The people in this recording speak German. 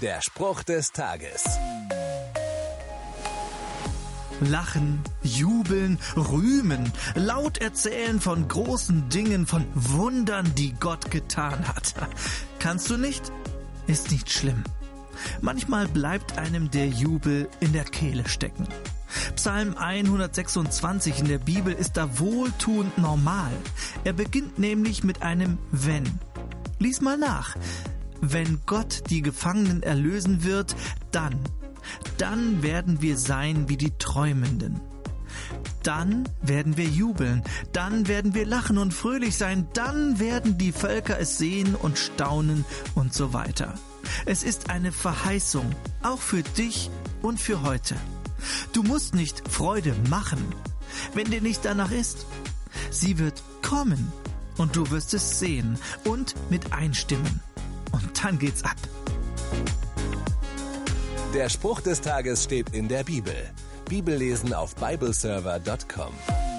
Der Spruch des Tages. Lachen, jubeln, rühmen, laut erzählen von großen Dingen, von Wundern, die Gott getan hat. Kannst du nicht? Ist nicht schlimm. Manchmal bleibt einem der Jubel in der Kehle stecken. Psalm 126 in der Bibel ist da wohltuend normal. Er beginnt nämlich mit einem Wenn. Lies mal nach. Wenn Gott die Gefangenen erlösen wird, dann, dann werden wir sein wie die Träumenden. Dann werden wir jubeln, dann werden wir lachen und fröhlich sein, dann werden die Völker es sehen und staunen und so weiter. Es ist eine Verheißung, auch für dich und für heute. Du musst nicht Freude machen, wenn dir nicht danach ist. Sie wird kommen und du wirst es sehen und mit einstimmen. Dann geht's ab. Der Spruch des Tages steht in der Bibel. Bibellesen auf bibleserver.com.